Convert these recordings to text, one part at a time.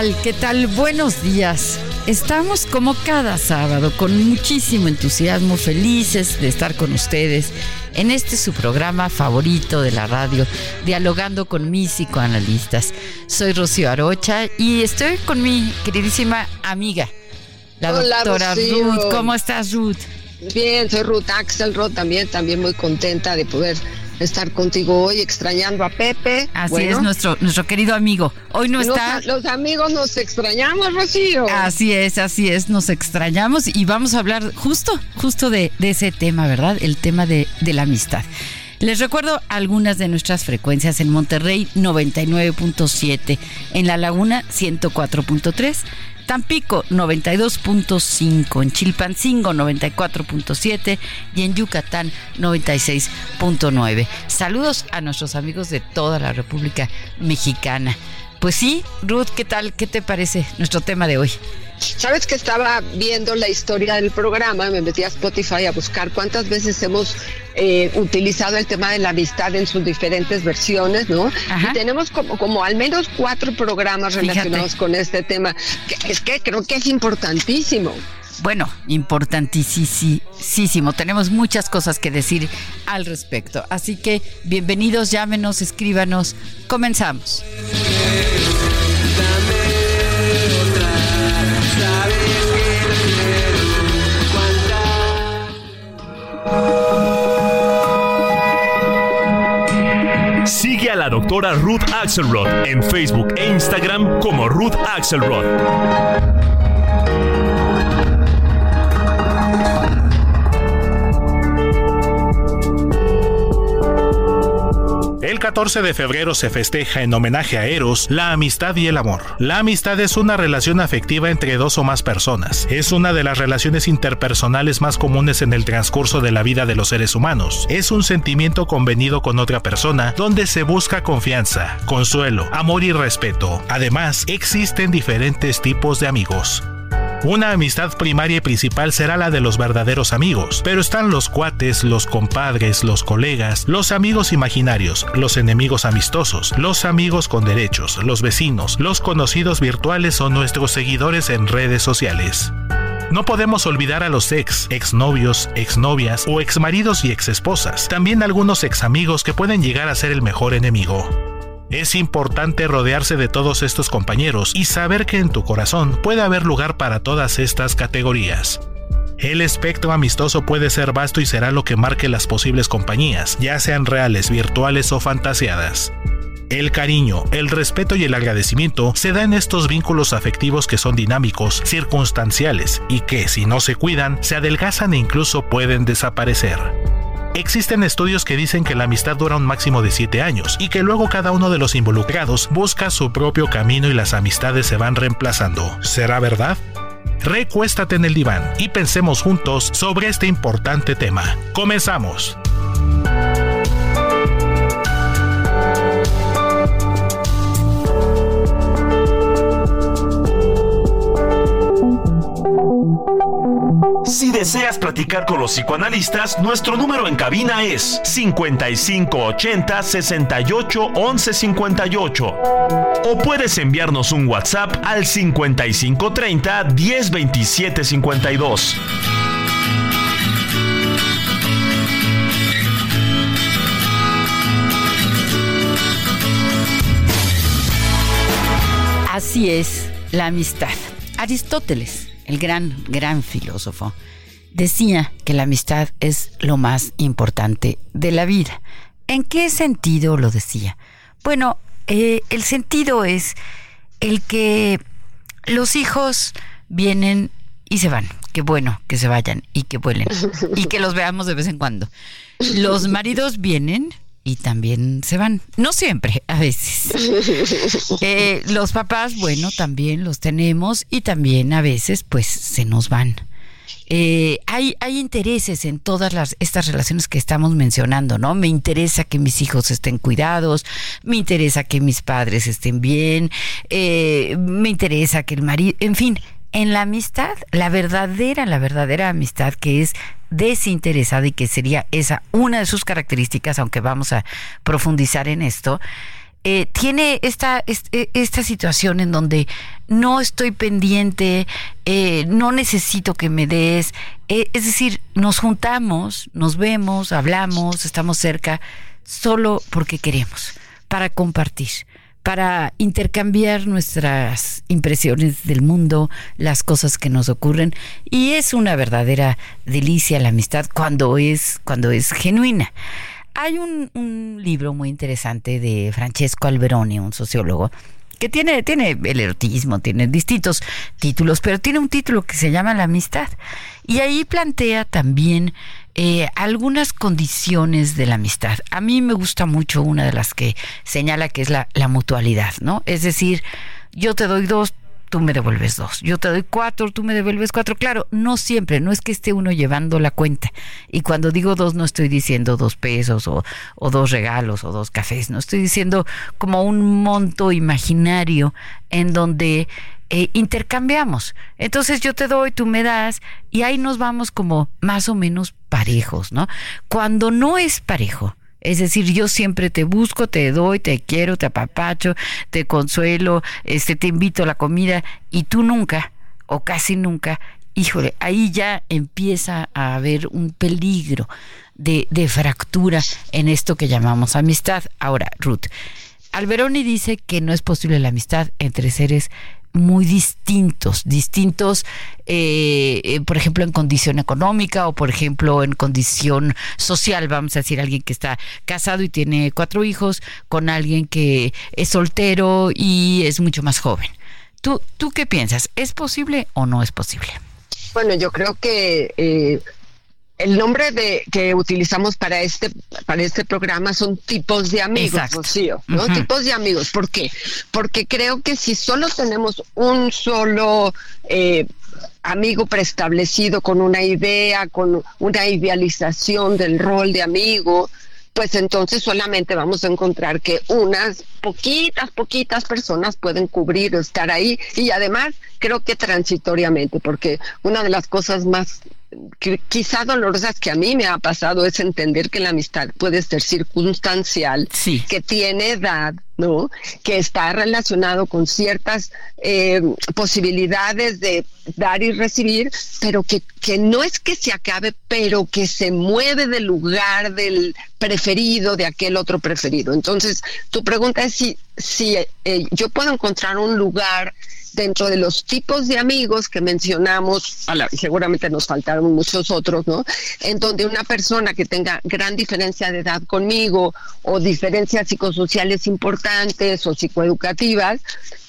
Tal? ¿Qué tal? Buenos días. Estamos como cada sábado con muchísimo entusiasmo, felices de estar con ustedes en este su programa favorito de la radio, dialogando con mis psicoanalistas. Soy Rocío Arocha y estoy con mi queridísima amiga, la Hola, doctora Rocío. Ruth. ¿Cómo estás, Ruth? Bien, soy Ruth Axelrod también, también muy contenta de poder estar contigo hoy, extrañando a Pepe. Así Bueno, es, nuestro, nuestro querido amigo. Hoy no los, está. los amigos nos extrañamos, Rocío. Así es, así es, nos extrañamos y vamos a hablar justo, justo de, de ese tema, ¿verdad? El tema de, de la amistad. Les recuerdo algunas de nuestras frecuencias en Monterrey 99.7, en La Laguna 104.3, Tampico 92.5, en Chilpancingo 94.7 y en Yucatán 96.9. Saludos a nuestros amigos de toda la República Mexicana. Pues sí, Ruth, ¿qué tal? ¿Qué te parece nuestro tema de hoy? Sabes que estaba viendo la historia del programa, me metí a Spotify a buscar cuántas veces hemos eh, utilizado el tema de la amistad en sus diferentes versiones, ¿no? Ajá. Y tenemos como, como al menos cuatro programas Fíjate. relacionados con este tema, que es que creo que es importantísimo. Bueno, importantísimo. Tenemos muchas cosas que decir al respecto. Así que bienvenidos, llámenos, escríbanos. Comenzamos. Sigue a la doctora Ruth Axelrod en Facebook e Instagram como Ruth Axelrod. 14 de febrero se festeja en homenaje a Eros la amistad y el amor. La amistad es una relación afectiva entre dos o más personas. Es una de las relaciones interpersonales más comunes en el transcurso de la vida de los seres humanos. Es un sentimiento convenido con otra persona donde se busca confianza, consuelo, amor y respeto. Además, existen diferentes tipos de amigos. Una amistad primaria y principal será la de los verdaderos amigos, pero están los cuates, los compadres, los colegas, los amigos imaginarios, los enemigos amistosos, los amigos con derechos, los vecinos, los conocidos virtuales o nuestros seguidores en redes sociales. No podemos olvidar a los ex, exnovios, exnovias o exmaridos y exesposas, también algunos examigos que pueden llegar a ser el mejor enemigo. Es importante rodearse de todos estos compañeros y saber que en tu corazón puede haber lugar para todas estas categorías. El espectro amistoso puede ser vasto y será lo que marque las posibles compañías, ya sean reales, virtuales o fantaseadas. El cariño, el respeto y el agradecimiento se dan en estos vínculos afectivos que son dinámicos, circunstanciales y que, si no se cuidan, se adelgazan e incluso pueden desaparecer. Existen estudios que dicen que la amistad dura un máximo de 7 años y que luego cada uno de los involucrados busca su propio camino y las amistades se van reemplazando. ¿Será verdad? Recuéstate en el diván y pensemos juntos sobre este importante tema. Comenzamos. Si deseas platicar con los psicoanalistas, nuestro número en cabina es 5580 68 11 58. O puedes enviarnos un WhatsApp al 5530 1027 52. Así es la amistad. Aristóteles el gran, gran filósofo, decía que la amistad es lo más importante de la vida. ¿En qué sentido lo decía? Bueno, eh, el sentido es el que los hijos vienen y se van. Qué bueno que se vayan y que vuelen y que los veamos de vez en cuando. Los maridos vienen y también se van. No siempre, a veces. Eh, los papás, bueno, también los tenemos y también a veces pues se nos van. Eh, hay, hay intereses en todas las, estas relaciones que estamos mencionando, ¿no? Me interesa que mis hijos estén cuidados, me interesa que mis padres estén bien, eh, me interesa que el marido, en fin, en la amistad, la verdadera, la verdadera amistad que es desinteresada y que sería esa una de sus características, aunque vamos a profundizar en esto, eh, tiene esta, e, esta situación en donde no estoy pendiente, eh, no necesito que me des, eh, es decir, nos juntamos, nos vemos, hablamos, estamos cerca, solo porque queremos, para compartir para intercambiar nuestras impresiones del mundo, las cosas que nos ocurren y es una verdadera delicia la amistad cuando es cuando es genuina. Hay un, un libro muy interesante de Francesco Alberoni, un sociólogo, que tiene, tiene el erotismo, tiene distintos títulos, pero tiene un título que se llama La amistad. Y ahí plantea también eh, algunas condiciones de la amistad. A mí me gusta mucho una de las que señala que es la, mutualidad, ¿no? Es decir, yo te doy dos, tú me devuelves dos. Yo te doy cuatro, tú me devuelves cuatro. Claro, no siempre, no es que esté uno llevando la cuenta. Y cuando digo dos, no estoy diciendo dos pesos o dos regalos o dos cafés, no estoy diciendo como un monto imaginario en donde eh, intercambiamos. Entonces yo te doy, tú me das, y ahí nos vamos como más o menos parejos, ¿no? Cuando no es parejo, es decir, yo siempre te busco, te doy, te quiero, te apapacho, te consuelo, este, te invito a la comida, y tú nunca, o casi nunca, híjole, ahí ya empieza a haber un peligro de, de fractura en esto que llamamos amistad. Ahora, Ruth, Alberoni dice que no es posible la amistad entre seres muy distintos, distintos, eh, eh, por ejemplo, en condición económica o, por ejemplo, en condición social, vamos a decir, alguien que está casado y tiene cuatro hijos con alguien que es soltero y es mucho más joven. ¿Tú, tú qué piensas? ¿Es posible o no es posible? Bueno, yo creo que eh, el nombre de que utilizamos para este para este programa son tipos de amigos, Rocío, ¿no? Tipos de amigos. ¿Por qué? Porque creo que si solo tenemos un solo eh, amigo preestablecido con una idea, con una idealización del rol de amigo, pues entonces solamente vamos a encontrar que unas poquitas, poquitas personas pueden cubrir o estar ahí y además creo que transitoriamente, porque una de las cosas más quizá dolorosas que a mí me ha pasado es entender que la amistad puede ser circunstancial, que tiene edad, ¿no? Que está relacionado con ciertas eh, posibilidades de dar y recibir, pero que, que no es que se acabe, pero que se mueve del lugar del preferido, de aquel otro preferido. Entonces, tu pregunta es si, si eh, yo puedo encontrar un lugar dentro de los tipos de amigos que mencionamos, seguramente nos faltaron muchos otros, ¿no? En donde una persona que tenga gran diferencia de edad conmigo o diferencias psicosociales importantes o psicoeducativas,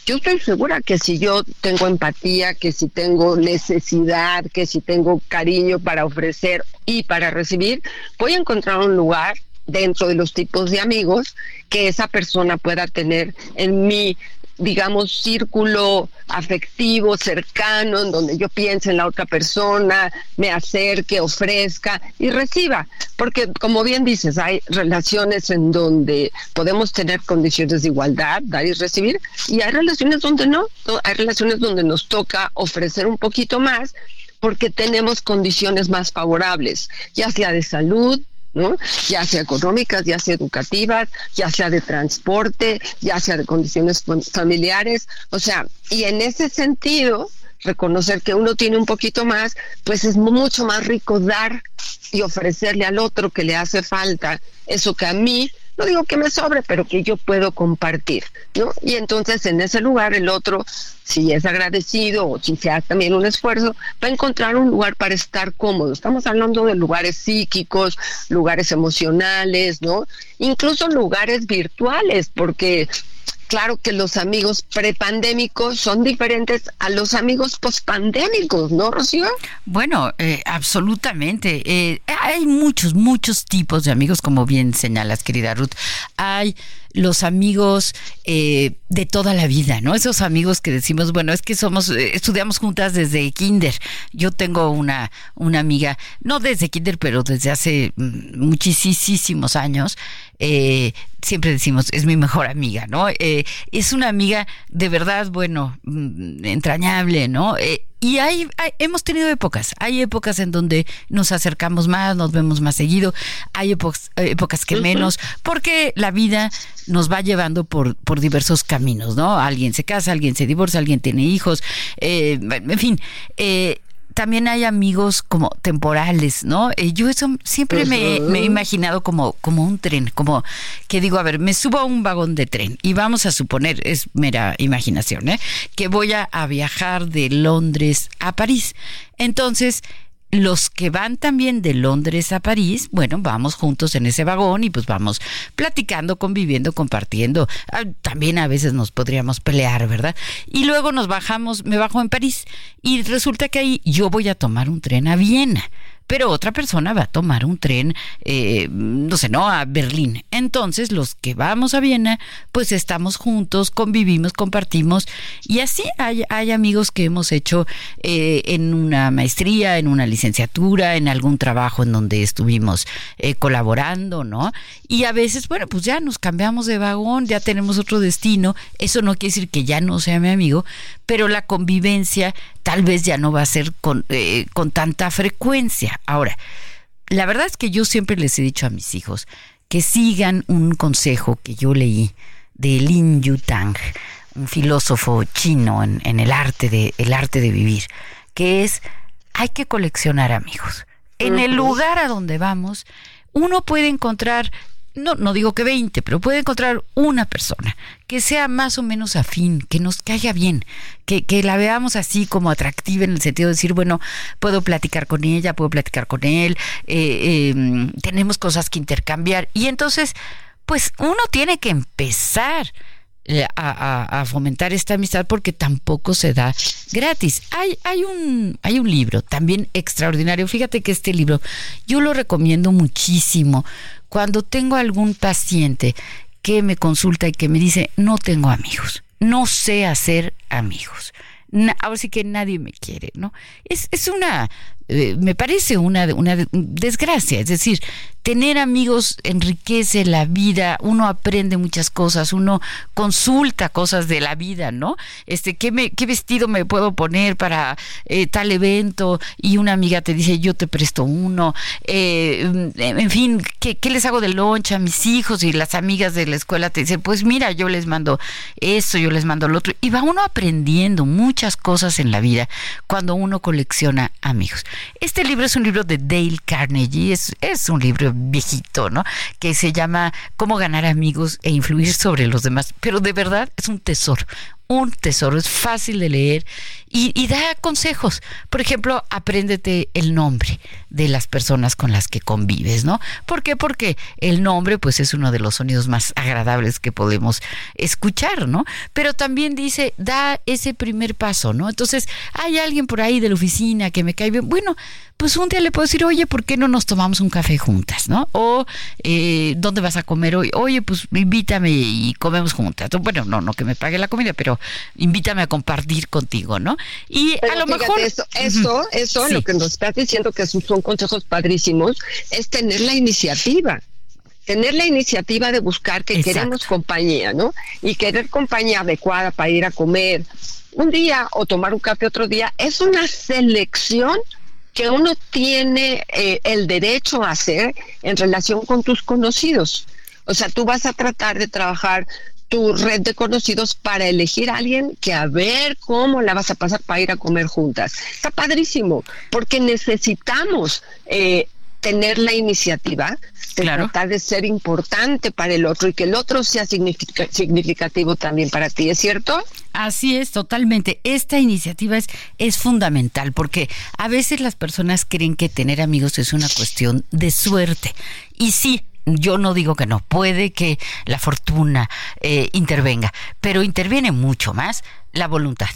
yo estoy segura que si yo tengo empatía, que si tengo necesidad, que si tengo cariño para ofrecer y para recibir, voy a encontrar un lugar dentro de los tipos de amigos que esa persona pueda tener en mi digamos, círculo afectivo, cercano, en donde yo piense en la otra persona, me acerque, ofrezca y reciba. Porque, como bien dices, hay relaciones en donde podemos tener condiciones de igualdad, dar y recibir, y hay relaciones donde no, hay relaciones donde nos toca ofrecer un poquito más porque tenemos condiciones más favorables, ya sea de salud, ¿no? Ya sea económicas, ya sea educativas, ya sea de transporte, ya sea de condiciones familiares, o sea, y en ese sentido, reconocer que uno tiene un poquito más, pues es mucho más rico dar y ofrecerle al otro que le hace falta eso que a mí no digo que me sobre, pero que yo puedo compartir, ¿no? Y entonces en ese lugar el otro, si es agradecido o si se hace también un esfuerzo, va a encontrar un lugar para estar cómodo. Estamos hablando de lugares psíquicos, lugares emocionales, ¿no? Incluso lugares virtuales, porque claro que los amigos prepandémicos son diferentes a los amigos pospandémicos, ¿no, Rocío? Bueno, eh, absolutamente. Eh, hay muchos, muchos tipos de amigos, como bien señalas, querida Ruth. Hay los amigos eh, de toda la vida, ¿no? Esos amigos que decimos, bueno, es que somos, eh, estudiamos juntas desde kinder. Yo tengo una, una amiga, no desde kinder, pero desde hace mm, muchísimos años. Eh, siempre decimos, es mi mejor amiga, ¿no? es una amiga de verdad, bueno, mm, entrañable, ¿no? y hay, hemos tenido épocas, hay épocas en donde nos acercamos más, nos vemos más seguido, hay épocas, épocas que menos, porque la vida nos va llevando por, por diversos caminos, ¿no? Alguien se casa, alguien se divorcia, alguien tiene hijos, eh, en fin. También hay amigos como temporales, ¿no? Eh, yo eso siempre me, he imaginado como, como un tren, como que digo, a ver, me subo a un vagón de tren y vamos a suponer, es mera imaginación, ¿eh? Que voy a viajar de Londres a París. Entonces, los que van también de Londres a París, bueno, vamos juntos en ese vagón y pues vamos platicando, conviviendo, compartiendo. Ah, también a veces nos podríamos pelear, ¿verdad? Y luego nos bajamos, me bajo en París y resulta que ahí yo voy a tomar un tren a Viena pero otra persona va a tomar un tren, eh, no sé, no, a Berlín. Entonces, los que vamos a Viena, pues estamos juntos, convivimos, compartimos, y así hay, amigos que hemos hecho eh, en una maestría, en una licenciatura, en algún trabajo en donde estuvimos eh, colaborando, ¿no? Y a veces, bueno, pues ya nos cambiamos de vagón, ya tenemos otro destino. Eso no quiere decir que ya no sea mi amigo, pero la convivencia tal vez ya no va a ser con, eh, con tanta frecuencia. Ahora, la verdad es que yo siempre les he dicho a mis hijos que sigan un consejo que yo leí de Lin Yutang, un filósofo chino en, en, el arte de el arte de vivir, que es hay que coleccionar amigos. En el lugar a donde vamos, uno puede encontrar no, no digo que 20, pero puede encontrar una persona que sea más o menos afín, que nos caiga bien, que, que, la veamos así como atractiva en el sentido de decir, bueno, puedo platicar con ella, puedo platicar con él, eh, em, tenemos cosas que intercambiar. Y entonces, pues uno tiene que empezar. Eh, a, fomentar esta amistad porque tampoco se da gratis. Hay, hay, un, hay un libro también extraordinario. Fíjate que este libro yo lo recomiendo muchísimo cuando tengo algún paciente que me consulta y que me dice, no tengo amigos, no sé hacer amigos. ahora sí que nadie me quiere, ¿no? Es, es una, eh, me parece una, una desgracia, es decir, tener amigos enriquece la vida, uno aprende muchas cosas, uno consulta cosas de la vida, ¿no? Este, ¿qué, me, qué vestido me puedo poner para eh, tal evento? Y una amiga te dice, yo te presto uno. Eh, en fin, ¿qué, ¿qué, les hago de loncha a mis hijos? Y las amigas de la escuela te dicen, pues mira, yo les mando esto, yo les mando lo otro. Y va uno aprendiendo muchas cosas en la vida cuando uno colecciona amigos. Este libro es un libro de Dale Carnegie, es, un libro viejito, ¿no? Que se llama Cómo ganar amigos e influir sobre los demás. Pero de verdad es un tesoro, un tesoro, es fácil de leer y, da consejos. Por ejemplo, apréndete el nombre de las personas con las que convives, ¿no? ¿Por qué? Porque el nombre, pues, es uno de los sonidos más agradables que podemos escuchar, ¿no? Pero también dice, da ese primer paso, ¿no? Entonces, hay alguien por ahí de la oficina que me cae bien. Bueno, pues un día le puedo decir, oye, ¿por qué no nos tomamos un café juntas, no? O, eh, ¿dónde vas a comer hoy? Oye, pues invítame y comemos juntas. Bueno, no, no que me pague la comida, pero invítame a compartir contigo, ¿no? Y a lo mejor... Eso, eso, eso lo que nos estás diciendo que son consejos padrísimos, es tener la iniciativa tener la iniciativa de buscar que queremos compañía, ¿no? Y querer compañía adecuada para ir a comer un día o tomar un café otro día es una selección que uno tiene eh, el derecho a hacer en relación con tus conocidos. O sea, tú vas a tratar de trabajar tu red de conocidos para elegir a alguien que a ver cómo la vas a pasar para ir a comer juntas. Está padrísimo, porque necesitamos eh, tener la iniciativa de tratar de ser importante para el otro y que el otro sea significativo también para ti, ¿es cierto? Así es, totalmente. Esta iniciativa es, es fundamental porque a veces las personas creen que tener amigos es una cuestión de suerte. Y sí, yo no digo que no, puede que la fortuna eh, intervenga, pero interviene mucho más la voluntad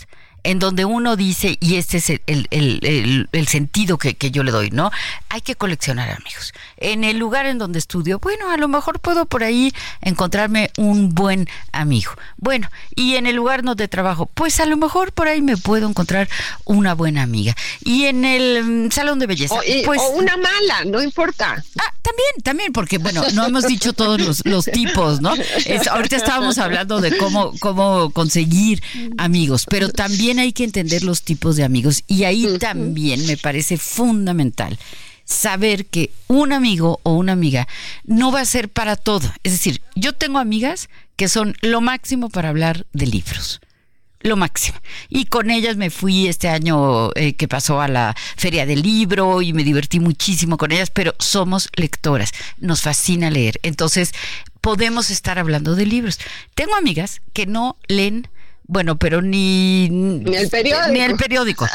en donde uno dice, y este es el, sentido que, yo le doy, ¿no? Hay que coleccionar amigos. En el lugar en donde estudio, bueno, a lo mejor puedo por ahí encontrarme un buen amigo. Bueno, y en el lugar donde trabajo, pues a lo mejor por ahí me puedo encontrar una buena amiga. Y en el mm, salón de belleza, o, pues... una mala, no importa. Ah, también, también, porque bueno, no hemos dicho todos los, tipos, ¿no? ahorita estábamos hablando de cómo, cómo conseguir amigos, pero también hay que entender los tipos de amigos y ahí también me parece fundamental saber que un amigo o una amiga no va a ser para todo. Es decir, yo tengo amigas que son lo máximo para hablar de libros. Lo máximo. Y con ellas me fui este año eh, que pasó a la feria del libro y me divertí muchísimo con ellas, pero somos lectoras, nos fascina leer. Entonces, podemos estar hablando de libros. Tengo amigas que no leen bueno, pero ni, ni el periódico. Ni el periódico.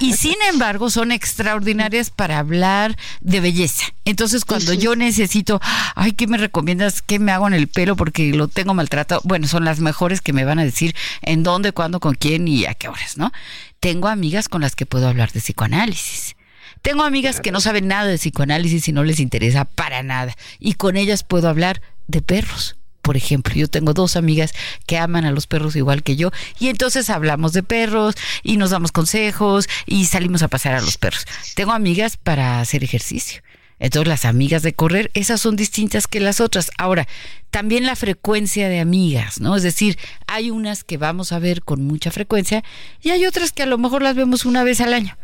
Y sin embargo son extraordinarias para hablar de belleza. Entonces cuando yo necesito, ay, ¿qué me recomiendas? ¿Qué me hago en el pelo? Porque lo tengo maltratado. Bueno, son las mejores que me van a decir en dónde, cuándo, con quién y a qué horas, ¿no? Tengo amigas con las que puedo hablar de psicoanálisis. Tengo amigas que no saben nada de psicoanálisis y no les interesa para nada. Y con ellas puedo hablar de perros por ejemplo, yo tengo dos amigas que aman a los perros igual que yo y entonces hablamos de perros y nos damos consejos y salimos a pasear a los perros. Tengo amigas para hacer ejercicio. Entonces las amigas de correr, esas son distintas que las otras. Ahora, también la frecuencia de amigas, ¿no? Es decir, hay unas que vamos a ver con mucha frecuencia y hay otras que a lo mejor las vemos una vez al año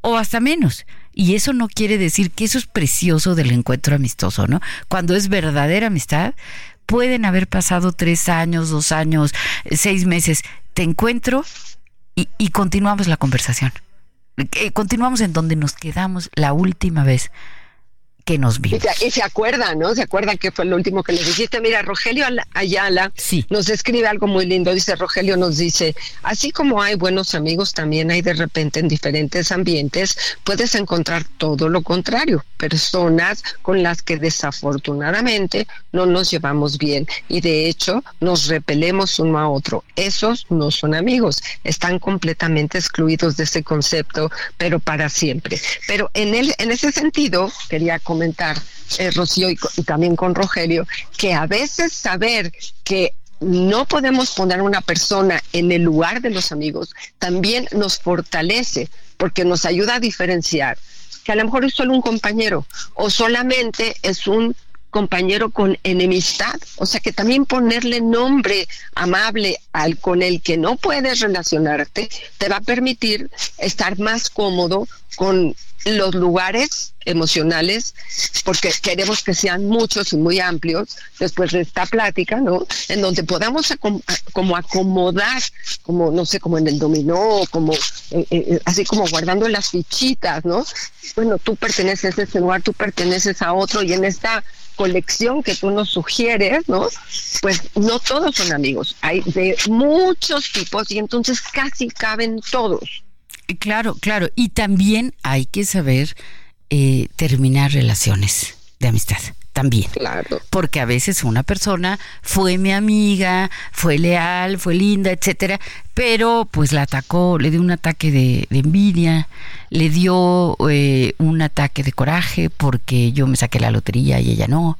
o hasta menos. Y eso no quiere decir que eso es precioso del encuentro amistoso, ¿no? Cuando es verdadera amistad, pueden haber pasado tres años, dos años, seis meses. Te encuentro y, continuamos la conversación. Eh, continuamos en donde nos quedamos la última vez que nos vimos. Y se, acuerdan, ¿no? Se acuerdan que fue lo último que les dijiste. Mira, Rogelio Ayala nos escribe algo muy lindo. Dice, Rogelio nos dice, así como hay buenos amigos, también hay de repente en diferentes ambientes, puedes encontrar todo lo contrario, personas con las que desafortunadamente no nos llevamos bien y de hecho nos repelemos uno a otro. Esos no son amigos, están completamente excluidos de ese concepto, pero para siempre. Pero en, el, en ese sentido, quería comentar, eh, Rocío, y, también con Rogelio, que a veces saber que no podemos poner a una persona en el lugar de los amigos también nos fortalece porque nos ayuda a diferenciar. Que a lo mejor es solo un compañero o solamente es un compañero con enemistad, o sea que también ponerle nombre amable al con el que no puedes relacionarte te va a permitir estar más cómodo con los lugares emocionales, porque queremos que sean muchos y muy amplios, después de esta plática, ¿no? En donde podamos como acomodar, como, no sé, como en el dominó, como, eh, eh, así como guardando las fichitas, ¿no? Bueno, tú perteneces a ese lugar, tú perteneces a otro, y en esta colección que tú nos sugieres, ¿no? Pues no todos son amigos, hay de muchos tipos y entonces casi caben todos. Claro, claro. Y también hay que saber eh, terminar relaciones de amistad. También. Claro. Porque a veces una persona fue mi amiga, fue leal, fue linda, etcétera, pero pues la atacó, le dio un ataque de, envidia, le dio eh, un ataque de coraje porque yo me saqué la lotería y ella no,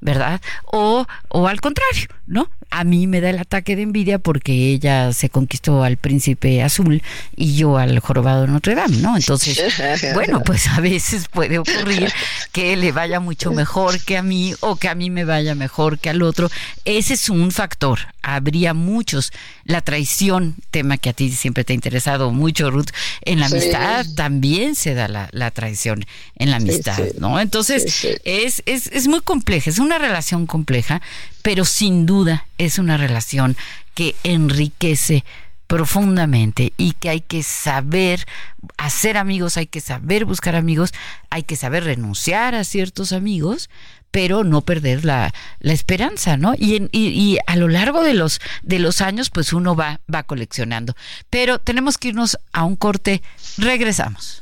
¿verdad? O, o al contrario, ¿no? a mí me da el ataque de envidia porque ella se conquistó al príncipe azul y yo al jorobado de Notre Dame, ¿no? Entonces, bueno, pues a veces puede ocurrir que le vaya mucho mejor que a mí o que a mí me vaya mejor que al otro. Ese es un factor. Habría muchos. La traición, tema que a ti siempre te ha interesado mucho, Ruth, en la amistad también se da la, traición en la amistad, ¿no? Entonces, es, es, es muy compleja, es una relación compleja, pero sin duda es una relación que enriquece profundamente y que hay que saber hacer amigos, hay que saber buscar amigos, hay que saber renunciar a ciertos amigos pero no perder la, la esperanza, ¿no? Y, en, y, y, a lo largo de los, de los años, pues uno va, va coleccionando. Pero tenemos que irnos a un corte. Regresamos.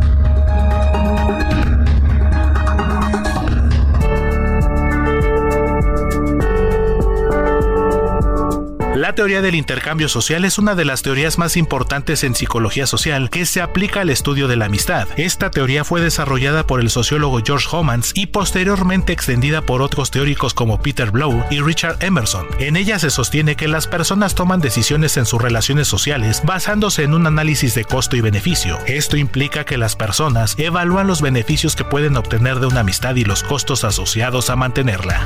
La teoría del intercambio social es una de las teorías más importantes en psicología social que se aplica al estudio de la amistad. Esta teoría fue desarrollada por el sociólogo George Homans y posteriormente extendida por otros teóricos como Peter Blow y Richard Emerson. En ella se sostiene que las personas toman decisiones en sus relaciones sociales basándose en un análisis de costo y beneficio. Esto implica que las personas evalúan los beneficios que pueden obtener de una amistad y los costos asociados a mantenerla.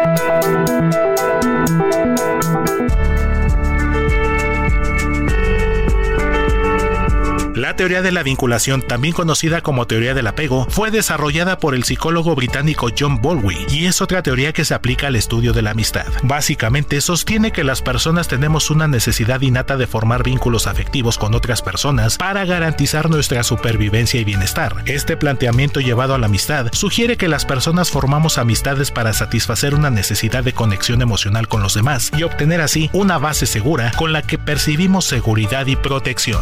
La teoría de la vinculación, también conocida como teoría del apego, fue desarrollada por el psicólogo británico John Bowlby y es otra teoría que se aplica al estudio de la amistad. Básicamente sostiene que las personas tenemos una necesidad innata de formar vínculos afectivos con otras personas para garantizar nuestra supervivencia y bienestar. Este planteamiento llevado a la amistad sugiere que las personas formamos amistades para satisfacer una necesidad de conexión emocional con los demás y obtener así una base segura con la que percibimos seguridad y protección.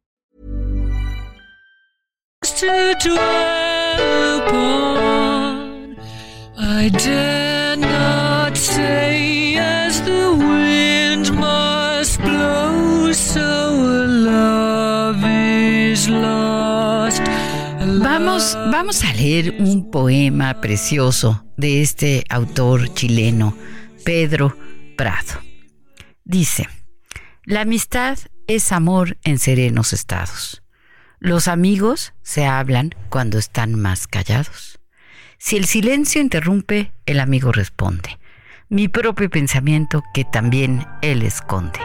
To dwell upon. I dare not say as the wind must blow, so love is lost. Vamos, vamos a leer un poema precioso de este autor chileno, Pedro Prado. Dice, la amistad es amor en serenos estados. Los amigos se hablan cuando están más callados. Si el silencio interrumpe, el amigo responde. Mi propio pensamiento que también él esconde.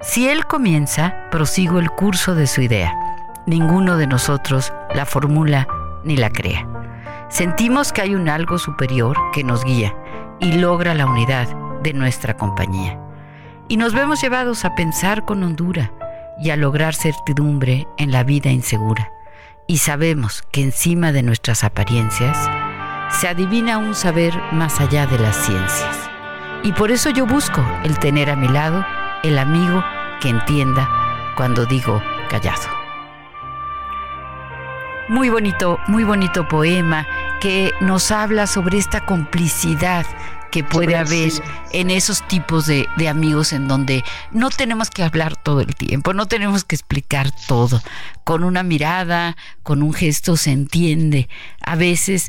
Si él comienza, prosigo el curso de su idea. Ninguno de nosotros la formula ni la crea. Sentimos que hay un algo superior que nos guía y logra la unidad de nuestra compañía. y nos vemos llevados a pensar con hondura y a lograr certidumbre en la vida insegura. Y sabemos que encima de nuestras apariencias se adivina un saber más allá de las ciencias. Y por eso yo busco el tener a mi lado el amigo que entienda cuando digo callado. Muy bonito, muy bonito poema que nos habla sobre esta complicidad que puede haber en esos tipos de, de, amigos en donde no tenemos que hablar todo el tiempo, no tenemos que explicar todo. Con una mirada, con un gesto se entiende. A veces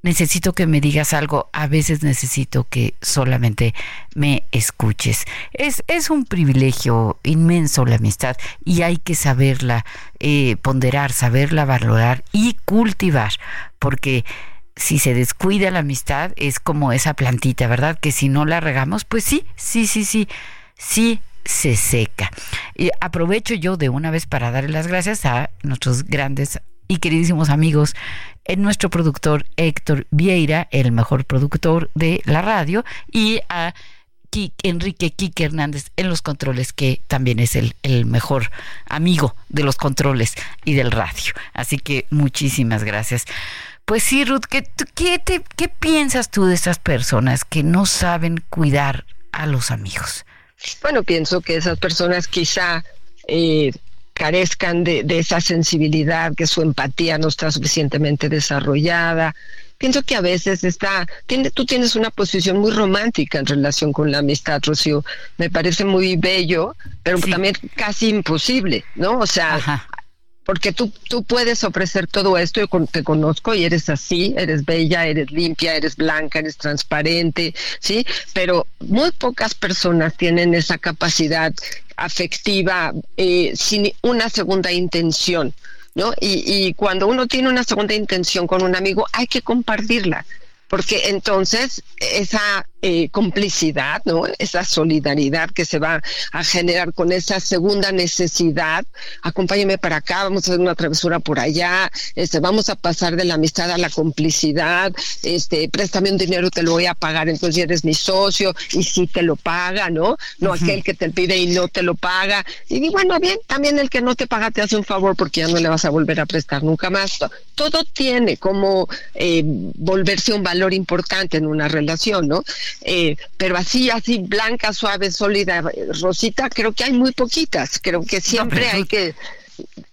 necesito que me digas algo, a veces necesito que solamente me escuches. Es, es un privilegio inmenso la amistad y hay que saberla eh, ponderar, saberla valorar y cultivar, porque si se descuida la amistad, es como esa plantita, ¿verdad? Que si no la regamos, pues sí, sí, sí, sí, sí se seca. Y aprovecho yo de una vez para darle las gracias a nuestros grandes y queridísimos amigos, en nuestro productor Héctor Vieira, el mejor productor de la radio, y a Enrique Quique Hernández en los controles, que también es el, el, mejor amigo de los controles y del radio. Así que muchísimas gracias. Pues sí, Ruth, ¿qué, qué, te, ¿qué piensas tú de esas personas que no saben cuidar a los amigos? Bueno, pienso que esas personas quizá eh, carezcan de, de, esa sensibilidad, que su empatía no está suficientemente desarrollada. Pienso que a veces está, tiene, tú tienes una posición muy romántica en relación con la amistad, Rocío. Me parece muy bello, pero sí. también casi imposible, ¿no? O sea, Ajá porque tú, tú puedes ofrecer todo esto, yo te conozco y eres así, eres bella, eres limpia, eres blanca, eres transparente, ¿sí? Pero muy pocas personas tienen esa capacidad afectiva eh, sin una segunda intención, ¿no? Y, y cuando uno tiene una segunda intención con un amigo, hay que compartirla porque entonces esa eh, complicidad, ¿no? Esa solidaridad que se va a generar con esa segunda necesidad, acompáñame para acá, vamos a hacer una travesura por allá, este, vamos a pasar de la amistad a la complicidad, este, préstame un dinero, te lo voy a pagar, entonces eres mi socio, y sí te lo paga, ¿no? No uh -huh. aquel que te pide y no te lo paga. Y bueno, bien, también el que no te paga te hace un favor porque ya no le vas a volver a prestar nunca más. Todo tiene como eh, volverse un valor importante en una relación, ¿no? Eh, pero así, así, blanca, suave, sólida, rosita, creo que hay muy poquitas. Creo que siempre no, hay que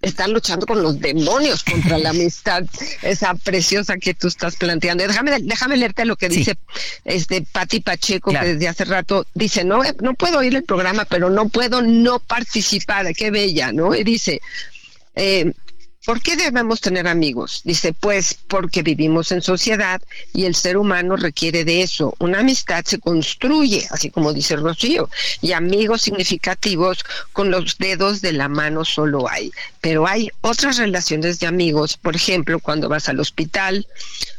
estar luchando con los demonios contra la amistad, esa preciosa que tú estás planteando. Déjame, déjame leerte lo que sí. dice este Pati Pacheco, claro. que desde hace rato dice, no, no puedo oír el programa, pero no puedo no participar, qué bella, ¿no? Y dice, eh, ¿Por qué debemos tener amigos? Dice, pues porque vivimos en sociedad y el ser humano requiere de eso. Una amistad se construye, así como dice Rocío, y amigos significativos con los dedos de la mano solo hay. Pero hay otras relaciones de amigos, por ejemplo, cuando vas al hospital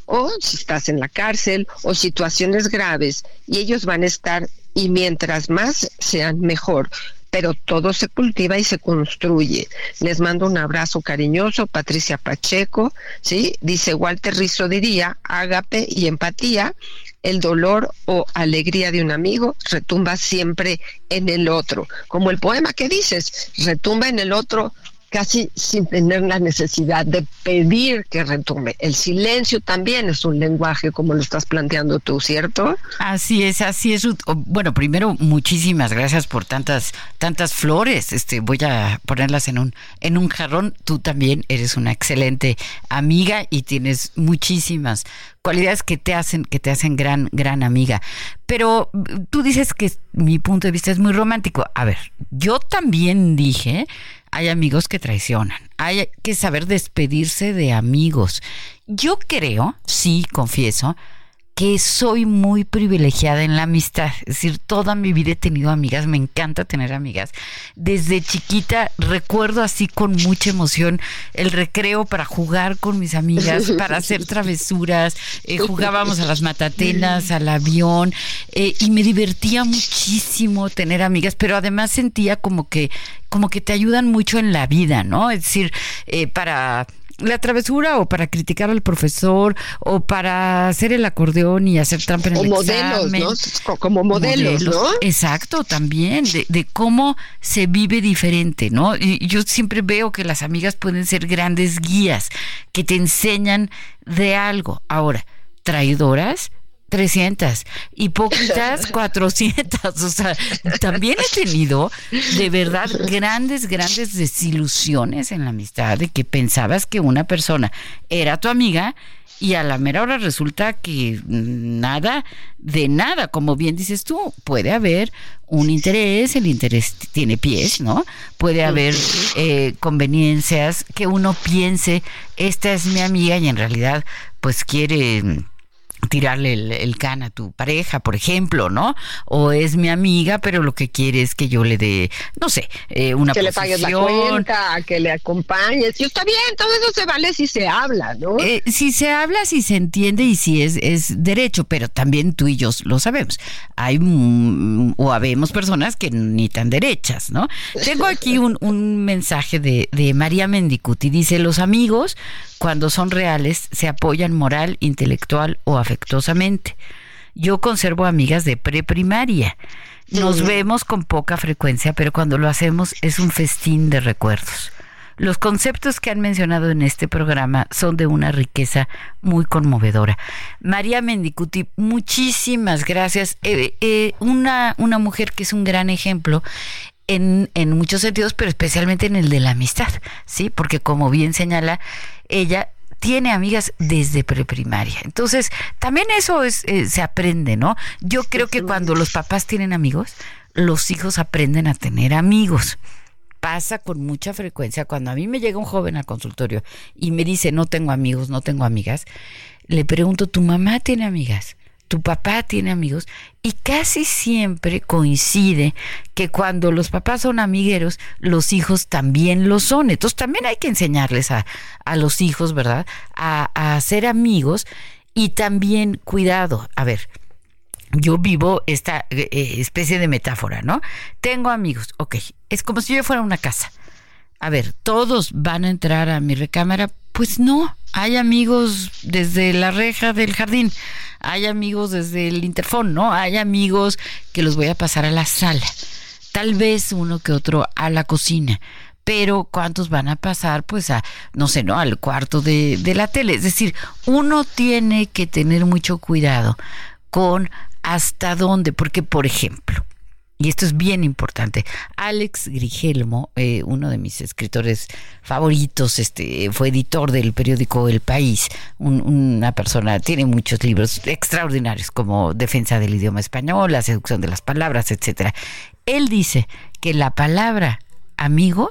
o si estás en la cárcel o situaciones graves y ellos van a estar y mientras más sean mejor pero todo se cultiva y se construye. Les mando un abrazo cariñoso, Patricia Pacheco, ¿sí? Dice Walter Rizzo diría, ágape y empatía, el dolor o alegría de un amigo retumba siempre en el otro. Como el poema que dices, retumba en el otro casi sin tener la necesidad de pedir que retumbe. El silencio también es un lenguaje como lo estás planteando tú, ¿cierto? Así es, así es. Bueno, primero muchísimas gracias por tantas tantas flores. Este voy a ponerlas en un en un jarrón. Tú también eres una excelente amiga y tienes muchísimas cualidades que te hacen que te hacen gran gran amiga. Pero tú dices que mi punto de vista es muy romántico. A ver, yo también dije hay amigos que traicionan, hay que saber despedirse de amigos. Yo creo, sí, confieso, que soy muy privilegiada en la amistad. Es decir, toda mi vida he tenido amigas, me encanta tener amigas. Desde chiquita recuerdo así con mucha emoción el recreo para jugar con mis amigas, para hacer travesuras. Eh, jugábamos a las matatenas, al avión, eh, y me divertía muchísimo tener amigas, pero además sentía como que, como que te ayudan mucho en la vida, ¿no? Es decir, eh, para la travesura o para criticar al profesor o para hacer el acordeón y hacer trampa en el modelos, ¿no? Como modelos, ¿no? Exacto, también, de, de, cómo se vive diferente, ¿no? Y yo siempre veo que las amigas pueden ser grandes guías que te enseñan de algo. Ahora, traidoras, 300, hipócritas 400. O sea, también he tenido de verdad grandes, grandes desilusiones en la amistad de que pensabas que una persona era tu amiga y a la mera hora resulta que nada de nada, como bien dices tú, puede haber un interés, el interés tiene pies, ¿no? Puede haber eh, conveniencias que uno piense, esta es mi amiga y en realidad pues quiere tirarle el, can a tu pareja, por ejemplo, ¿no? O es mi amiga, pero lo que quiere es que yo le dé, no sé, eh, una Que le pagues la cuenta, que le acompañes. Y está bien, todo eso se vale si se habla, ¿no? Eh, si se habla, si se entiende y si es, es derecho, pero también tú y yo lo sabemos. Hay o habemos personas que ni tan derechas, ¿no? Tengo aquí un, un mensaje de, de María Mendicuti. Dice, los amigos cuando son reales, se apoyan moral, intelectual o afectuosamente. Yo conservo amigas de preprimaria. Nos vemos con poca frecuencia, pero cuando lo hacemos es un festín de recuerdos. Los conceptos que han mencionado en este programa son de una riqueza muy conmovedora. María Mendicuti, muchísimas gracias. Eh, eh, una, una mujer que es un gran ejemplo en, en muchos sentidos, pero especialmente en el de la amistad, ¿sí? Porque como bien señala, ella tiene amigas desde preprimaria. Entonces, también eso es, eh, se aprende, ¿no? Yo creo que cuando los papás tienen amigos, los hijos aprenden a tener amigos. Pasa con mucha frecuencia cuando a mí me llega un joven al consultorio y me dice, no tengo amigos, no tengo amigas, le pregunto, ¿tu mamá tiene amigas? Tu papá tiene amigos y casi siempre coincide que cuando los papás son amigueros, los hijos también lo son. Entonces también hay que enseñarles a, a los hijos, ¿verdad? A, a ser amigos y también cuidado. A ver, yo vivo esta eh, eh, especie de metáfora, ¿no? Tengo amigos, ok, es como si yo fuera una casa. A ver, ¿todos van a entrar a mi recámara? Pues no, hay amigos desde la reja del jardín, hay amigos desde el interfón, ¿no? Hay amigos que los voy a pasar a la sala, tal vez uno que otro a la cocina, pero ¿cuántos van a pasar? Pues a, no sé, ¿no? Al cuarto de, de la tele. Es decir, uno tiene que tener mucho cuidado con hasta dónde, porque por ejemplo, y esto es bien importante. Alex Grigelmo, eh, uno de mis escritores favoritos, este, fue editor del periódico El País, una persona, tiene muchos libros extraordinarios como Defensa del idioma español, La seducción de las palabras, etcétera. Él dice que la palabra amigo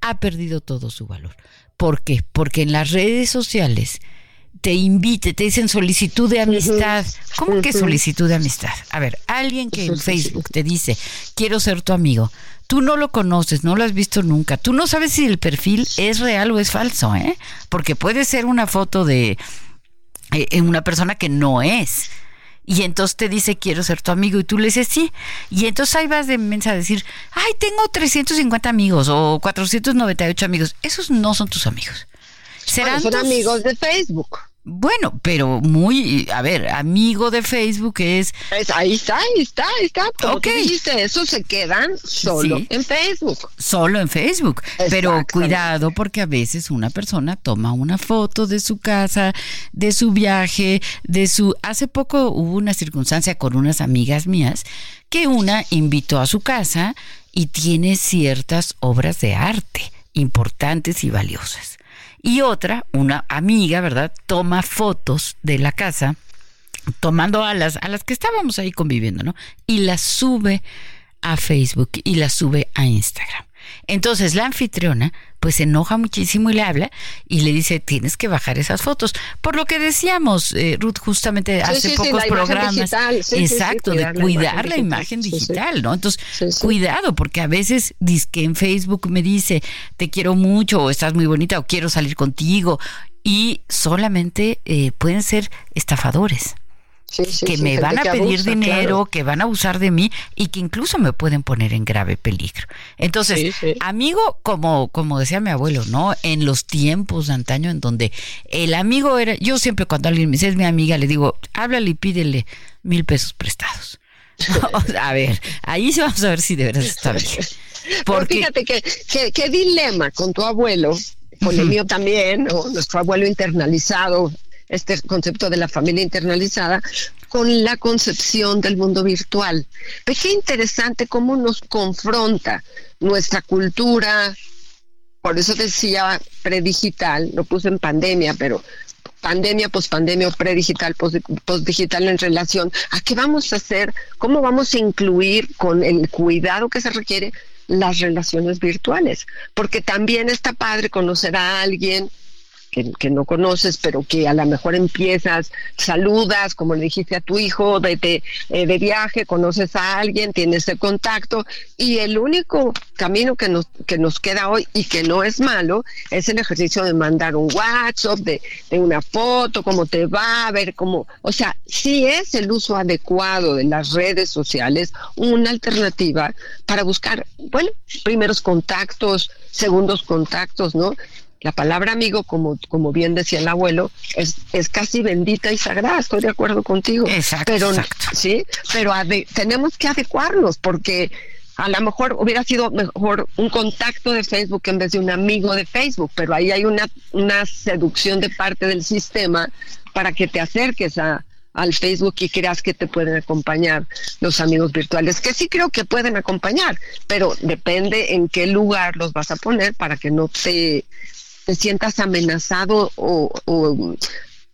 ha perdido todo su valor. ¿Por qué? Porque en las redes sociales te invite, te dicen solicitud de amistad. ¿Cómo que solicitud de amistad? A ver, alguien que en Facebook te dice, quiero ser tu amigo. Tú no lo conoces, no lo has visto nunca. Tú no sabes si el perfil es real o es falso, ¿eh? Porque puede ser una foto de eh, una persona que no es. Y entonces te dice, quiero ser tu amigo. Y tú le dices, sí. Y entonces ahí vas de mensa a decir, ay, tengo 350 amigos o 498 amigos. Esos no son tus amigos. Serán son amigos de Facebook. Bueno, pero muy, a ver, amigo de Facebook es... ahí está, ahí está, ahí está. ok. dijiste, eso se quedan solo en Facebook. Solo en Facebook. Pero cuidado porque a veces una persona toma una foto de su casa, de su viaje, de su... Hace poco hubo una circunstancia con unas amigas mías que una invitó a su casa y tiene ciertas obras de arte importantes y valiosas y otra, una amiga, ¿verdad? Toma fotos de la casa, tomando a las, a las que estábamos ahí conviviendo, ¿no? Y las sube a Facebook y las sube a Instagram. Entonces la anfitriona pues se enoja muchísimo y le habla y le dice tienes que bajar esas fotos. Por lo que decíamos, eh, Ruth, justamente hace pocos programas, exacto, de cuidar la imagen digital, ¿no? Entonces, cuidado, porque a veces que en Facebook me dice te quiero mucho o estás muy bonita o quiero salir contigo y solamente eh, pueden ser estafadores. Que me van a pedir dinero, que van a abusar de mí y que incluso me pueden poner en grave peligro. Entonces, amigo, como, como decía mi abuelo, ¿no? En los tiempos de antaño en donde el amigo era, yo siempre cuando alguien me dice es mi amiga, le digo, háblale y pídele mil pesos prestados. a ver, ahí sí vamos a ver si de verdad está bien. Porque... fíjate que, qué dilema con tu abuelo, con el mío también, o nuestro abuelo internalizado, este concepto de la familia internalizada, con la concepción del mundo virtual. Ve qué interesante cómo nos confronta nuestra cultura, por eso decía predigital, lo puse en pandemia, pero pandemia, pospandemia o predigital, postdigital en relación a qué vamos a hacer, cómo vamos a incluir con el cuidado que se requiere las relaciones virtuales, porque también está padre conocer a alguien que, no conoces, pero que a lo mejor empiezas, saludas, como le dijiste a tu hijo, de, eh, de viaje, conoces a alguien, tienes el contacto, y el único camino que nos, que nos queda hoy y que no es malo es el ejercicio de mandar un WhatsApp, de, de una foto, cómo te va, a ver cómo, o sea, sí es el uso adecuado de las redes sociales una alternativa para buscar, bueno, primeros contactos, segundos contactos, ¿no? La palabra amigo, como, como bien decía el abuelo, es, es casi bendita y sagrada, estoy de acuerdo contigo. Exacto. Pero, exacto. Sí, pero tenemos que adecuarnos porque a lo mejor hubiera sido mejor un contacto de Facebook en vez de un amigo de Facebook, pero ahí hay una, una seducción de parte del sistema para que te acerques a, al Facebook y creas que te pueden acompañar los amigos virtuales, que sí creo que pueden acompañar, pero depende en qué lugar los vas a poner para que no te te sientas amenazado o,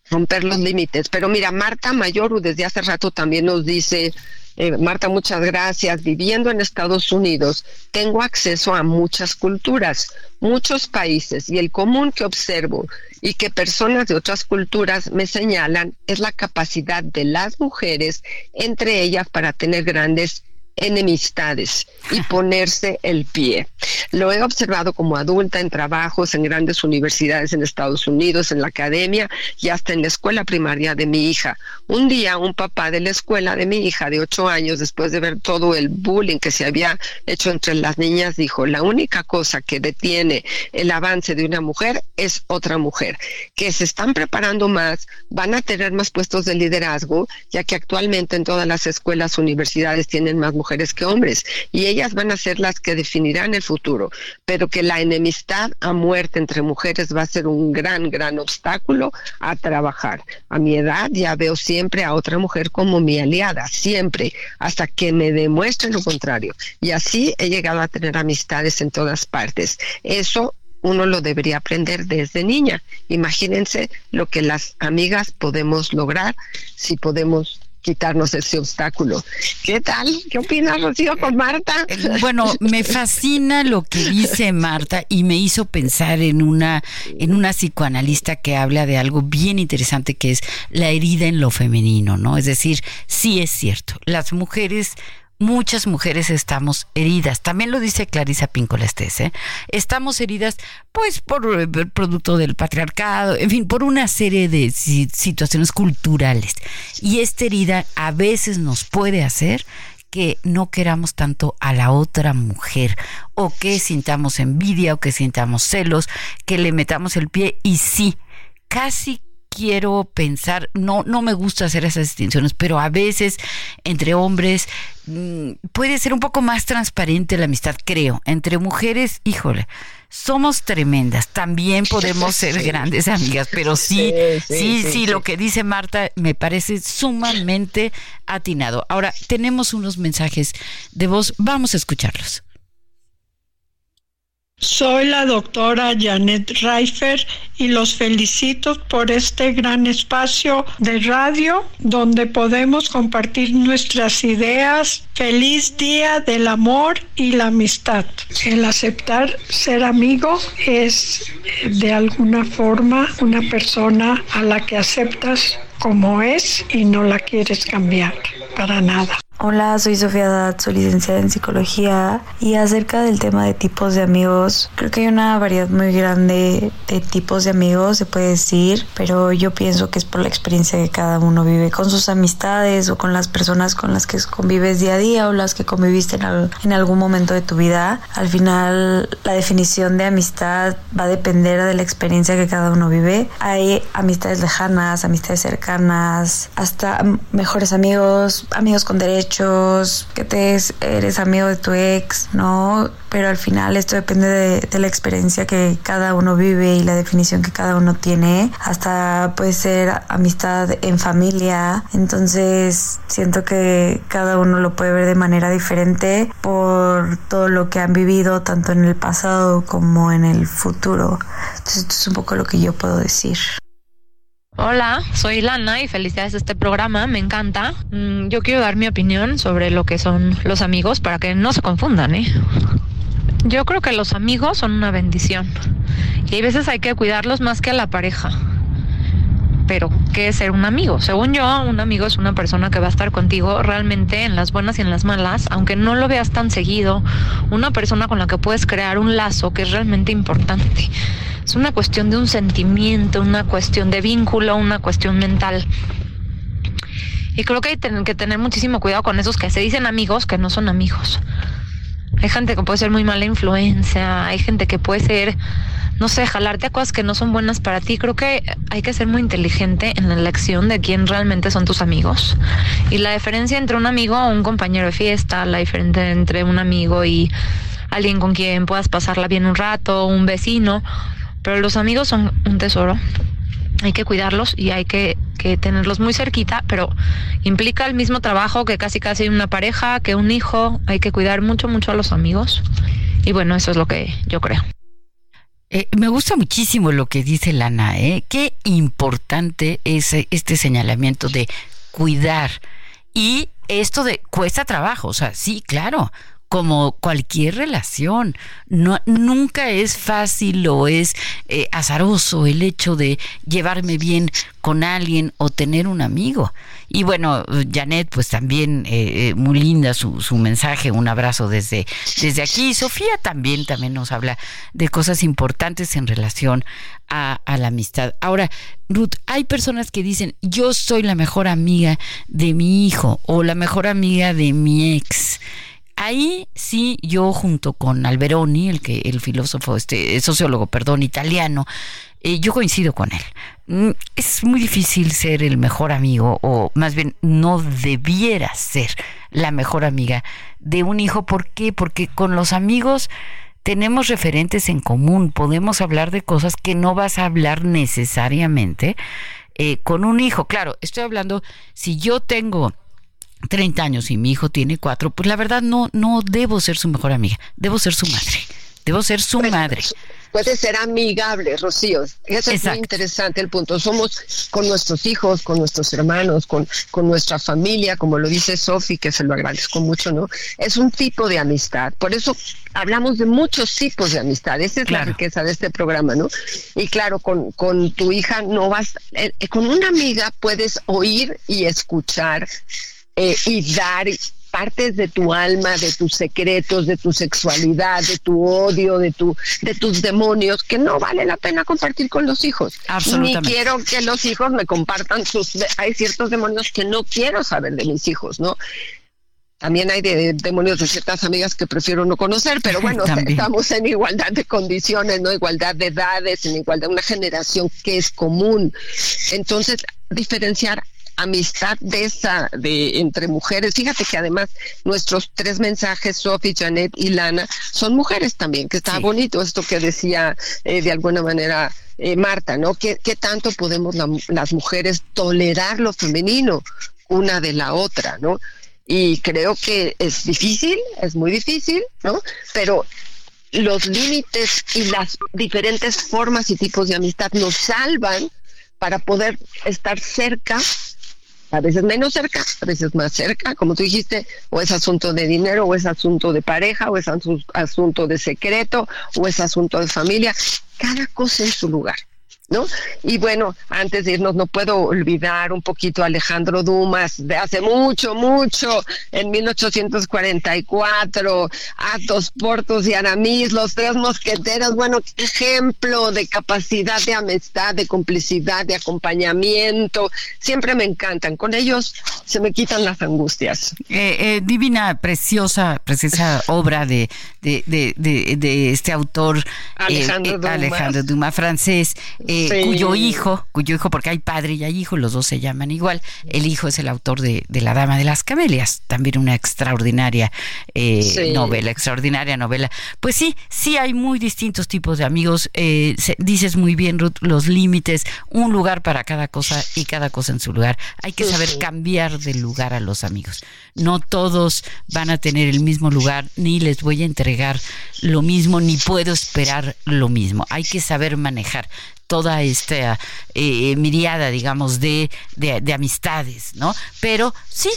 romper los límites. Pero mira, Marta Mayoru desde hace rato también nos dice, eh, Marta, muchas gracias. Viviendo en Estados Unidos, tengo acceso a muchas culturas, muchos países, y el común que observo y que personas de otras culturas me señalan es la capacidad de las mujeres, entre ellas, para tener grandes enemistades y ponerse el pie. Lo he observado como adulta en trabajos en grandes universidades en Estados Unidos, en la academia y hasta en la escuela primaria de mi hija. Un día un papá de la escuela de mi hija de ocho años, después de ver todo el bullying que se había hecho entre las niñas, dijo, la única cosa que detiene el avance de una mujer es otra mujer, que se están preparando más, van a tener más puestos de liderazgo, ya que actualmente en todas las escuelas, universidades tienen más mujeres mujeres que hombres y ellas van a ser las que definirán el futuro, pero que la enemistad a muerte entre mujeres va a ser un gran, gran obstáculo a trabajar. A mi edad ya veo siempre a otra mujer como mi aliada, siempre, hasta que me demuestre lo contrario. Y así he llegado a tener amistades en todas partes. Eso uno lo debería aprender desde niña. Imagínense lo que las amigas podemos lograr si podemos quitarnos ese obstáculo. ¿Qué tal? ¿Qué opinas, Rocío, con Marta? Eh, bueno, me fascina lo que dice Marta y me hizo pensar en una, en una psicoanalista que habla de algo bien interesante que es la herida en lo femenino, ¿no? Es decir, sí es cierto, las mujeres muchas mujeres estamos heridas. También lo dice Clarisa Pincolestes, ¿eh? Estamos heridas, pues, por el producto del patriarcado, en fin, por una serie de situaciones culturales. Y esta herida a veces nos puede hacer que no queramos tanto a la otra mujer o que sintamos envidia o que sintamos celos, que le metamos el pie y sí, casi quiero pensar, no, no me gusta hacer esas distinciones, pero a veces entre hombres mm, puede ser un poco más transparente la amistad, creo. Entre mujeres, híjole, somos tremendas, también podemos ser grandes amigas, pero sí, sí, sí, lo que dice Marta me parece sumamente atinado. Ahora, tenemos unos mensajes de voz, vamos a escucharlos. Soy la doctora Janet Reifer y los felicito por este gran espacio de radio donde podemos compartir nuestras ideas. Feliz día del amor y la amistad. El aceptar ser amigo es de alguna forma una persona a la que aceptas como es y no la quieres cambiar para nada. Hola, soy Sofía Dad, soy licenciada en psicología y acerca del tema de tipos de amigos, creo que hay una variedad muy grande de tipos de amigos, se puede decir, pero yo pienso que es por la experiencia que cada uno vive con sus amistades o con las personas con las que convives día a día o las que conviviste en, en algún momento de tu vida. Al final, la definición de amistad va a depender de la experiencia que cada uno vive. Hay amistades lejanas, amistades cercanas, hasta mejores amigos, amigos con derechos que te eres amigo de tu ex, ¿no? Pero al final esto depende de, la experiencia que cada uno vive y la definición que cada uno tiene. Hasta puede ser amistad en familia. Entonces siento que cada uno lo puede ver de manera diferente por todo lo que han vivido, tanto en el pasado como en el futuro. Entonces esto es un poco lo que yo puedo decir. Hola, soy Lana y felicidades a este programa, me encanta. Mm, yo quiero dar mi opinión sobre lo que son los amigos para que no se confundan, ¿eh? Yo creo que los amigos son una bendición y hay veces hay que cuidarlos más que a la pareja. Pero, ¿qué es ser un amigo? Según yo, un amigo es una persona que va a estar contigo realmente en las buenas y en las malas, aunque no lo veas tan seguido, una persona con la que puedes crear un lazo que es realmente importante. Es una cuestión de un sentimiento, una cuestión de vínculo, una cuestión mental. Y creo que hay que tener muchísimo cuidado con esos que se dicen amigos que no son amigos. Hay gente que puede ser muy mala influencia, hay gente que puede ser, no sé, jalarte a cosas que no son buenas para ti. Creo que hay que ser muy inteligente en la elección de quién realmente son tus amigos. Y la diferencia entre un amigo o un compañero de fiesta, la diferencia entre un amigo y alguien con quien puedas pasarla bien un rato, un vecino, pero los amigos son un tesoro. Hay que cuidarlos y hay que, tenerlos muy cerquita, pero implica el mismo trabajo que casi casi una pareja, que un hijo. Hay que cuidar mucho, mucho a los amigos. Y bueno, eso es lo que yo creo. Eh, me gusta muchísimo lo que dice Lana, ¿eh? Qué importante es este señalamiento de cuidar. Y esto de cuesta trabajo, o sea, sí, claro, como cualquier relación. No, nunca es fácil o es eh, azaroso el hecho de llevarme bien con alguien o tener un amigo. Y bueno, Janet, pues también eh, eh, muy linda su, su, mensaje, un abrazo desde, desde aquí. Sofía también, también nos habla de cosas importantes en relación a, la amistad. Ahora, Ruth, hay personas que dicen, yo soy la mejor amiga de mi hijo o la mejor amiga de mi ex ahí sí yo junto con Alberoni, el que el filósofo, este sociólogo, perdón, italiano, eh, yo coincido con él. Mm, es muy difícil ser el mejor amigo, o más bien no debiera ser la mejor amiga de un hijo. ¿Por qué? Porque con los amigos tenemos referentes en común, podemos hablar de cosas que no vas a hablar necesariamente eh, con un hijo. Claro, estoy hablando, si yo tengo 30 años y mi hijo tiene 4, pues la verdad no, no debo ser su mejor amiga, debo ser su madre, debo ser su madre. Puede ser amigable, Rocío. Eso es muy interesante el punto. Somos con nuestros hijos, con nuestros hermanos, con, con nuestra familia, como lo dice Sofi, que se lo agradezco mucho, ¿no? Es un tipo de amistad. Por eso hablamos de muchos tipos de amistad. Esa es la riqueza de este programa, ¿no? Y claro, con, con tu hija no vas, eh, con una amiga puedes oír y escuchar eh, y dar partes de tu alma, de tus secretos, de tu sexualidad, de tu odio, de tu, de tus demonios, que no vale la pena compartir con los hijos. Ni quiero que los hijos me compartan sus, hay ciertos demonios que no quiero saber de mis hijos, ¿no? También hay de, demonios de ciertas amigas que prefiero no conocer, pero bueno, estamos en igualdad de condiciones, ¿no? Igualdad de edades, en igualdad de una generación que es común. Entonces, diferenciar amistad de esa de entre mujeres. Fíjate que además nuestros tres mensajes, Sophie, Janet y Lana, son mujeres también, que está bonito esto que decía eh, de alguna manera eh, Marta, ¿no? ¿Qué, ¿Qué, tanto podemos las mujeres tolerar lo femenino una de la otra, ¿no? Y creo que es difícil, es muy difícil, ¿no? Pero los límites y las diferentes formas y tipos de amistad nos salvan para poder estar cerca a veces menos cerca, a veces más cerca, como tú dijiste, o es asunto de dinero, o es asunto de pareja, o es asunto de secreto, o es asunto de familia, cada cosa en su lugar. ¿No? Y bueno, antes de irnos, no puedo olvidar un poquito a Alejandro Dumas, de hace mucho, mucho, en 1844, Atos, Portos y Aramis, los tres mosqueteros, bueno, ejemplo de capacidad de amistad, de complicidad, de acompañamiento, siempre me encantan, con ellos se me quitan las angustias. Eh, eh, divina, preciosa, preciosa obra de, de, de, de, este autor, Alejandro, eh, Dumas. Alejandro Dumas, francés. Eh, Sí. cuyo hijo, cuyo hijo, porque hay padre y hay hijo, los dos se llaman igual, el hijo es el autor de, de La Dama de las Camelias, también una extraordinaria eh, Sí. novela, extraordinaria novela. Pues sí, sí hay muy distintos tipos de amigos, eh, se- dices muy bien, Ruth, los límites, un lugar para cada cosa y cada cosa en su lugar. Hay que saber cambiar de lugar a los amigos. No todos van a tener el mismo lugar, ni les voy a entregar lo mismo, ni puedo esperar lo mismo. Hay que saber manejar toda esta eh, miriada, digamos, de, de, de amistades, ¿no? Pero sí,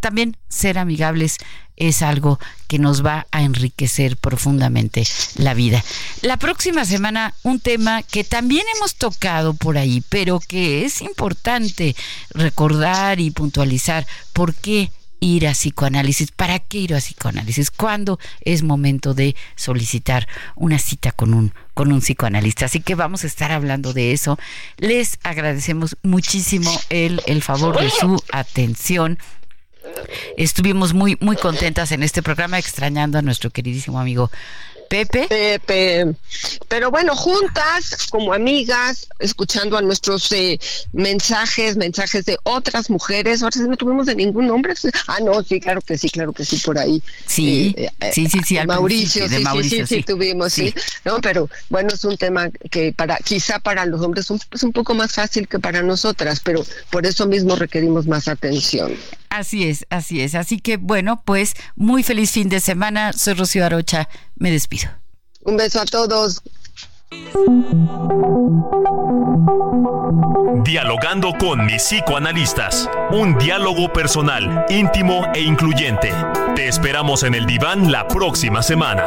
también ser amigables es algo que nos va a enriquecer profundamente la vida. La próxima semana un tema que también hemos tocado por ahí, pero que es importante recordar y puntualizar por qué ir a psicoanálisis, para qué ir a psicoanálisis, cuándo es momento de solicitar una cita con un con un psicoanalista. Así que vamos a estar hablando de eso. Les agradecemos muchísimo el, el favor de su atención. Estuvimos muy, muy contentas en este programa, extrañando a nuestro queridísimo amigo Pepe. Pepe. Pero bueno, juntas, como amigas, escuchando a nuestros eh, mensajes, mensajes de otras mujeres. Ahora sí no tuvimos de ningún nombre. Ah, no, sí, claro que sí, claro que sí, por ahí. Sí, Eh, eh, sí, sí, sí, de al Mauricio, de sí, Mauricio, sí, sí, sí. sí, tuvimos, sí. No, pero bueno, es un tema que para, quizá para los hombres un- es un poco más fácil que para nosotras, pero por eso mismo requerimos más atención. Así es, así es. Así que bueno, pues muy feliz fin de semana. Soy Rocío Arocha. Me despido. Un beso a todos. Dialogando con mis psicoanalistas. Un diálogo personal, íntimo e incluyente. Te esperamos en el diván la próxima semana.